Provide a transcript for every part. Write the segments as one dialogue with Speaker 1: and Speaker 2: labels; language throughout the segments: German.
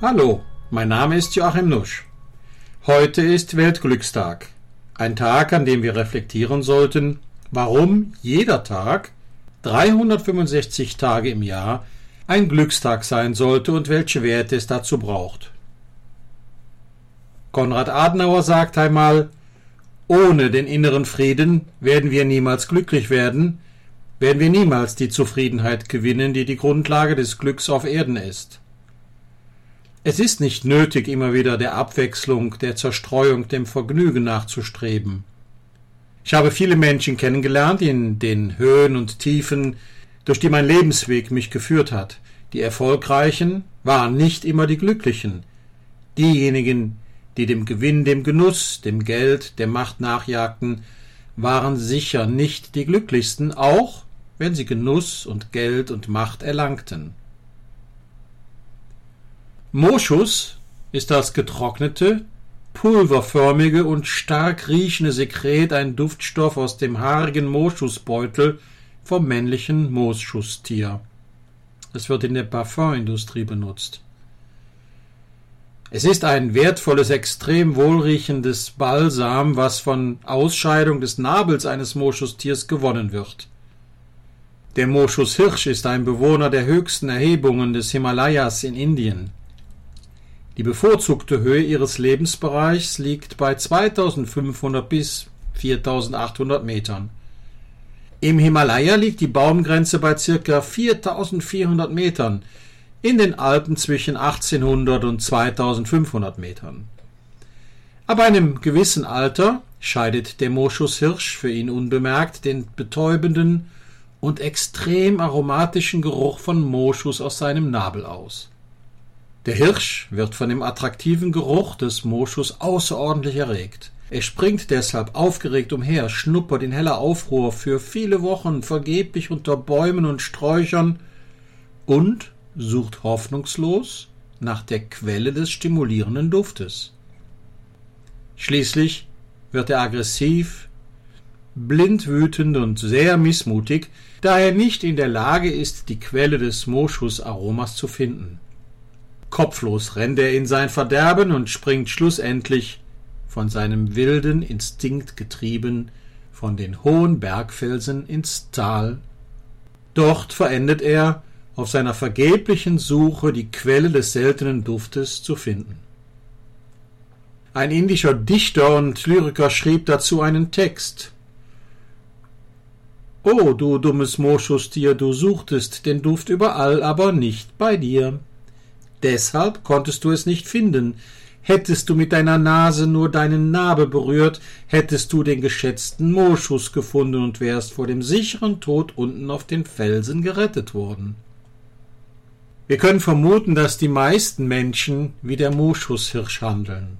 Speaker 1: Hallo, mein Name ist Joachim Nusch. Heute ist Weltglückstag. Ein Tag, an dem wir reflektieren sollten, warum jeder Tag 365 Tage im Jahr ein Glückstag sein sollte und welche Werte es dazu braucht. Konrad Adenauer sagt einmal, ohne den inneren Frieden werden wir niemals glücklich werden, werden wir niemals die Zufriedenheit gewinnen, die die Grundlage des Glücks auf Erden ist. Es ist nicht nötig, immer wieder der Abwechslung, der Zerstreuung, dem Vergnügen nachzustreben. Ich habe viele Menschen kennengelernt in den Höhen und Tiefen, durch die mein Lebensweg mich geführt hat. Die Erfolgreichen waren nicht immer die Glücklichen. Diejenigen, die dem Gewinn, dem Genuss, dem Geld, der Macht nachjagten, waren sicher nicht die glücklichsten, auch wenn sie Genuss und Geld und Macht erlangten. Moschus ist das getrocknete, pulverförmige und stark riechende Sekret ein Duftstoff aus dem haarigen Moschusbeutel vom männlichen Moosschustier. Es wird in der Parfümindustrie benutzt. Es ist ein wertvolles, extrem wohlriechendes Balsam, was von Ausscheidung des Nabels eines Moschustiers gewonnen wird. Der Moschushirsch ist ein Bewohner der höchsten Erhebungen des Himalayas in Indien. Die bevorzugte Höhe ihres Lebensbereichs liegt bei 2500 bis 4800 Metern. Im Himalaya liegt die Baumgrenze bei ca. 4400 Metern, in den Alpen zwischen 1800 und 2500 Metern. Ab einem gewissen Alter scheidet der Moschushirsch für ihn unbemerkt den betäubenden und extrem aromatischen Geruch von Moschus aus seinem Nabel aus. Der Hirsch wird von dem attraktiven Geruch des Moschus außerordentlich erregt. Er springt deshalb aufgeregt umher, schnuppert in heller Aufruhr für viele Wochen vergeblich unter Bäumen und Sträuchern und sucht hoffnungslos nach der Quelle des stimulierenden Duftes. Schließlich wird er aggressiv, blind wütend und sehr missmutig, da er nicht in der Lage ist, die Quelle des Moschusaromas zu finden. Kopflos rennt er in sein Verderben und springt schlussendlich, von seinem wilden Instinkt getrieben, von den hohen Bergfelsen ins Tal. Dort verendet er, auf seiner vergeblichen Suche die Quelle des seltenen Duftes zu finden. Ein indischer Dichter und Lyriker schrieb dazu einen Text. O du dummes Moschustier, du suchtest den Duft überall, aber nicht bei dir. Deshalb konntest du es nicht finden. Hättest du mit deiner Nase nur deinen Nabel berührt, hättest du den geschätzten Moschus gefunden und wärst vor dem sicheren Tod unten auf den Felsen gerettet worden. Wir können vermuten, dass die meisten Menschen wie der Moschushirsch handeln.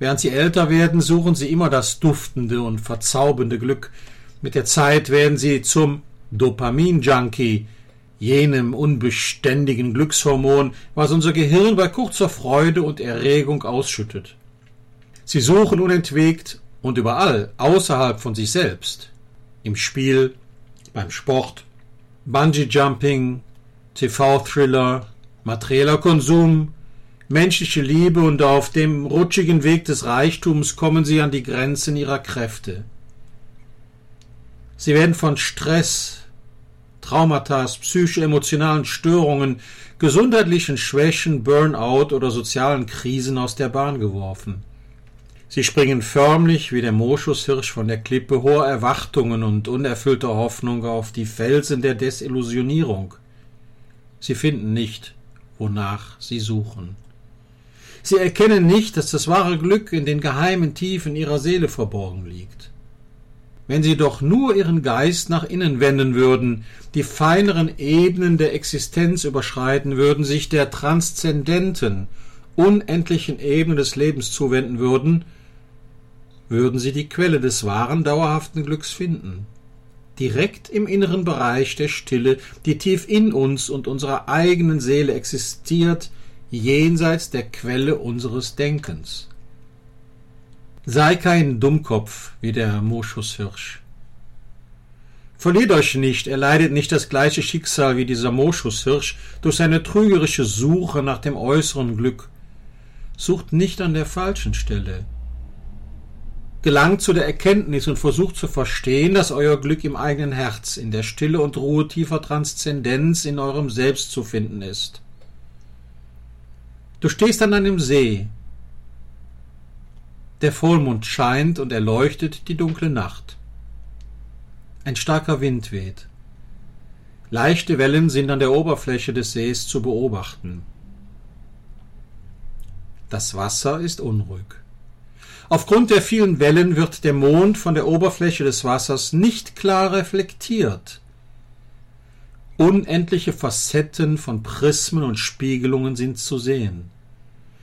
Speaker 1: Während sie älter werden, suchen sie immer das duftende und verzaubernde Glück. Mit der Zeit werden sie zum Dopamin-Junkie, jenem unbeständigen Glückshormon, was unser Gehirn bei kurzer Freude und Erregung ausschüttet. Sie suchen unentwegt und überall außerhalb von sich selbst, im Spiel, beim Sport, Bungee-Jumping, TV-Thriller, materieller Konsum, menschliche Liebe und auf dem rutschigen Weg des Reichtums kommen sie an die Grenzen ihrer Kräfte. Sie werden von Stress, Traumata, psycho-emotionalen Störungen, gesundheitlichen Schwächen, Burnout oder sozialen Krisen aus der Bahn geworfen. Sie springen förmlich wie der Moschushirsch von der Klippe hoher Erwartungen und unerfüllter Hoffnung auf die Felsen der Desillusionierung. Sie finden nicht, wonach sie suchen. Sie erkennen nicht, dass das wahre Glück in den geheimen Tiefen ihrer Seele verborgen liegt wenn sie doch nur ihren Geist nach innen wenden würden, die feineren Ebenen der Existenz überschreiten würden, sich der transzendenten, unendlichen Ebene des Lebens zuwenden würden, würden sie die Quelle des wahren, dauerhaften Glücks finden. Direkt im inneren Bereich der Stille, die tief in uns und unserer eigenen Seele existiert, jenseits der Quelle unseres Denkens. Sei kein Dummkopf wie der Moschushirsch. Verliert euch nicht, er leidet nicht das gleiche Schicksal wie dieser Moschushirsch durch seine trügerische Suche nach dem äußeren Glück. Sucht nicht an der falschen Stelle. Gelangt zu der Erkenntnis und versucht zu verstehen, dass euer Glück im eigenen Herz, in der Stille und Ruhe tiefer Transzendenz in eurem Selbst zu finden ist. Du stehst an einem See. Der Vollmond scheint und erleuchtet die dunkle Nacht. Ein starker Wind weht. Leichte Wellen sind an der Oberfläche des Sees zu beobachten. Das Wasser ist unruhig. Aufgrund der vielen Wellen wird der Mond von der Oberfläche des Wassers nicht klar reflektiert. Unendliche Facetten von Prismen und Spiegelungen sind zu sehen.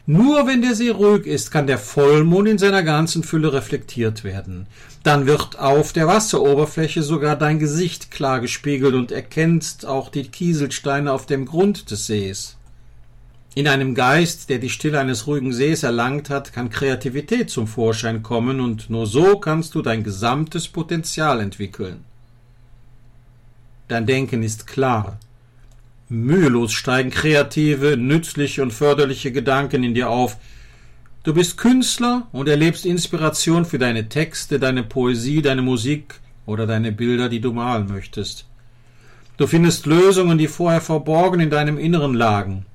Speaker 1: Nur wenn der See ruhig ist, kann der Vollmond in seiner ganzen Fülle reflektiert werden. Dann wird auf der Wasseroberfläche sogar dein Gesicht klar gespiegelt und erkennst auch die Kieselsteine auf dem Grund des Sees. In einem Geist, der die Stille eines ruhigen Sees erlangt hat, kann Kreativität zum Vorschein kommen und nur so kannst du dein gesamtes Potenzial entwickeln. Dein Denken ist klar, Mühelos steigen kreative, nützliche und förderliche Gedanken in dir auf. Du bist Künstler und erlebst Inspiration für deine Texte, deine Poesie, deine Musik oder deine Bilder, die du malen möchtest. Du findest Lösungen, die vorher verborgen in deinem Inneren lagen.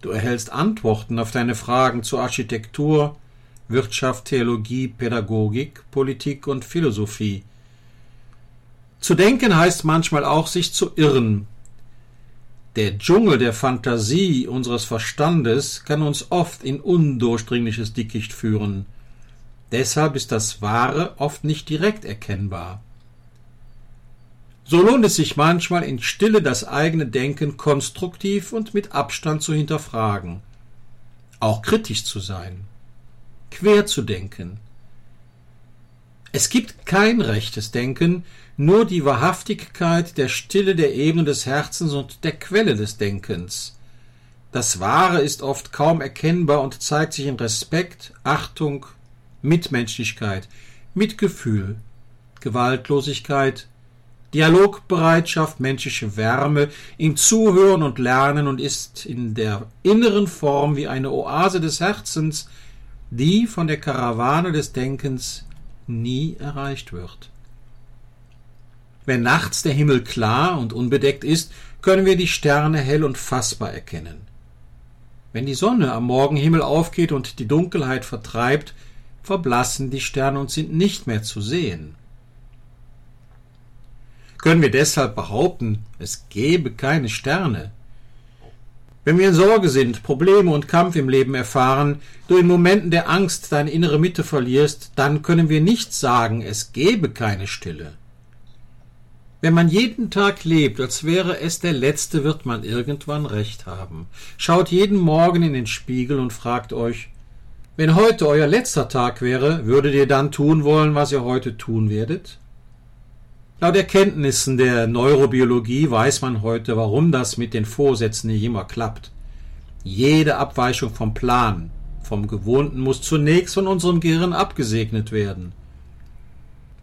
Speaker 1: Du erhältst Antworten auf deine Fragen zur Architektur, Wirtschaft, Theologie, Pädagogik, Politik und Philosophie. Zu denken heißt manchmal auch, sich zu irren, der Dschungel der Fantasie unseres Verstandes kann uns oft in undurchdringliches Dickicht führen. Deshalb ist das Wahre oft nicht direkt erkennbar. So lohnt es sich manchmal in Stille das eigene Denken konstruktiv und mit Abstand zu hinterfragen, auch kritisch zu sein, quer zu denken. Es gibt kein rechtes Denken, nur die Wahrhaftigkeit der Stille der Ebene des Herzens und der Quelle des Denkens. Das Wahre ist oft kaum erkennbar und zeigt sich in Respekt, Achtung, Mitmenschlichkeit, Mitgefühl, Gewaltlosigkeit, Dialogbereitschaft, menschliche Wärme, im Zuhören und Lernen und ist in der inneren Form wie eine Oase des Herzens, die von der Karawane des Denkens nie erreicht wird. Wenn nachts der Himmel klar und unbedeckt ist, können wir die Sterne hell und fassbar erkennen. Wenn die Sonne am Morgenhimmel aufgeht und die Dunkelheit vertreibt, verblassen die Sterne und sind nicht mehr zu sehen. Können wir deshalb behaupten, es gebe keine Sterne? Wenn wir in Sorge sind, Probleme und Kampf im Leben erfahren, du in Momenten der Angst deine innere Mitte verlierst, dann können wir nicht sagen, es gebe keine Stille. Wenn man jeden Tag lebt, als wäre es der letzte, wird man irgendwann recht haben. Schaut jeden Morgen in den Spiegel und fragt euch, wenn heute euer letzter Tag wäre, würdet ihr dann tun wollen, was ihr heute tun werdet? Laut Erkenntnissen der Neurobiologie weiß man heute, warum das mit den Vorsätzen nicht immer klappt. Jede Abweichung vom Plan, vom Gewohnten muss zunächst von unserem Gehirn abgesegnet werden.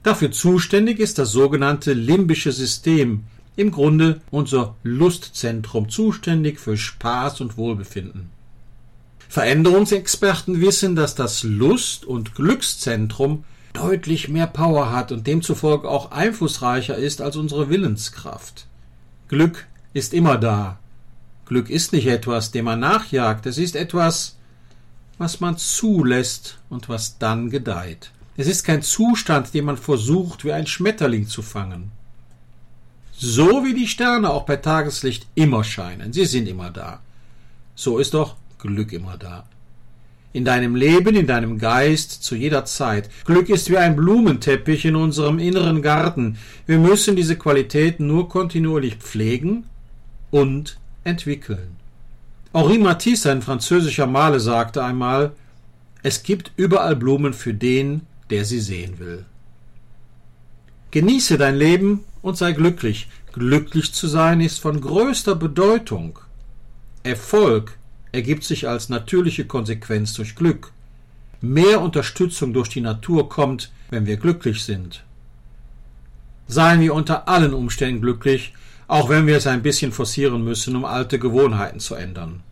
Speaker 1: Dafür zuständig ist das sogenannte limbische System, im Grunde unser Lustzentrum, zuständig für Spaß und Wohlbefinden. Veränderungsexperten wissen, dass das Lust- und Glückszentrum deutlich mehr Power hat und demzufolge auch einflussreicher ist als unsere Willenskraft. Glück ist immer da. Glück ist nicht etwas, dem man nachjagt, es ist etwas, was man zulässt und was dann gedeiht. Es ist kein Zustand, den man versucht, wie ein Schmetterling zu fangen. So wie die Sterne auch bei Tageslicht immer scheinen, sie sind immer da. So ist doch Glück immer da. In deinem Leben, in deinem Geist, zu jeder Zeit. Glück ist wie ein Blumenteppich in unserem inneren Garten. Wir müssen diese Qualitäten nur kontinuierlich pflegen und entwickeln. Henri Matisse, ein französischer Maler, sagte einmal, es gibt überall Blumen für den, der sie sehen will. Genieße dein Leben und sei glücklich. Glücklich zu sein ist von größter Bedeutung. Erfolg ergibt sich als natürliche Konsequenz durch Glück. Mehr Unterstützung durch die Natur kommt, wenn wir glücklich sind. Seien wir unter allen Umständen glücklich, auch wenn wir es ein bisschen forcieren müssen, um alte Gewohnheiten zu ändern.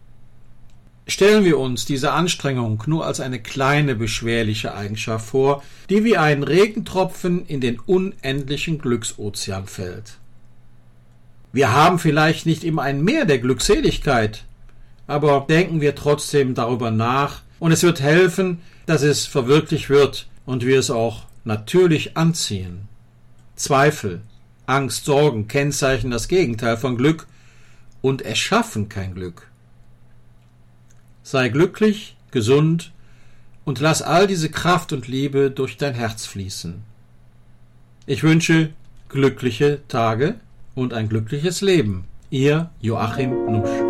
Speaker 1: Stellen wir uns diese Anstrengung nur als eine kleine beschwerliche Eigenschaft vor, die wie ein Regentropfen in den unendlichen Glücksozean fällt. Wir haben vielleicht nicht immer ein Meer der Glückseligkeit, aber denken wir trotzdem darüber nach, und es wird helfen, dass es verwirklicht wird und wir es auch natürlich anziehen. Zweifel, Angst, Sorgen kennzeichnen das Gegenteil von Glück und erschaffen kein Glück. Sei glücklich, gesund und lass all diese Kraft und Liebe durch dein Herz fließen. Ich wünsche glückliche Tage und ein glückliches Leben. Ihr Joachim Nusch.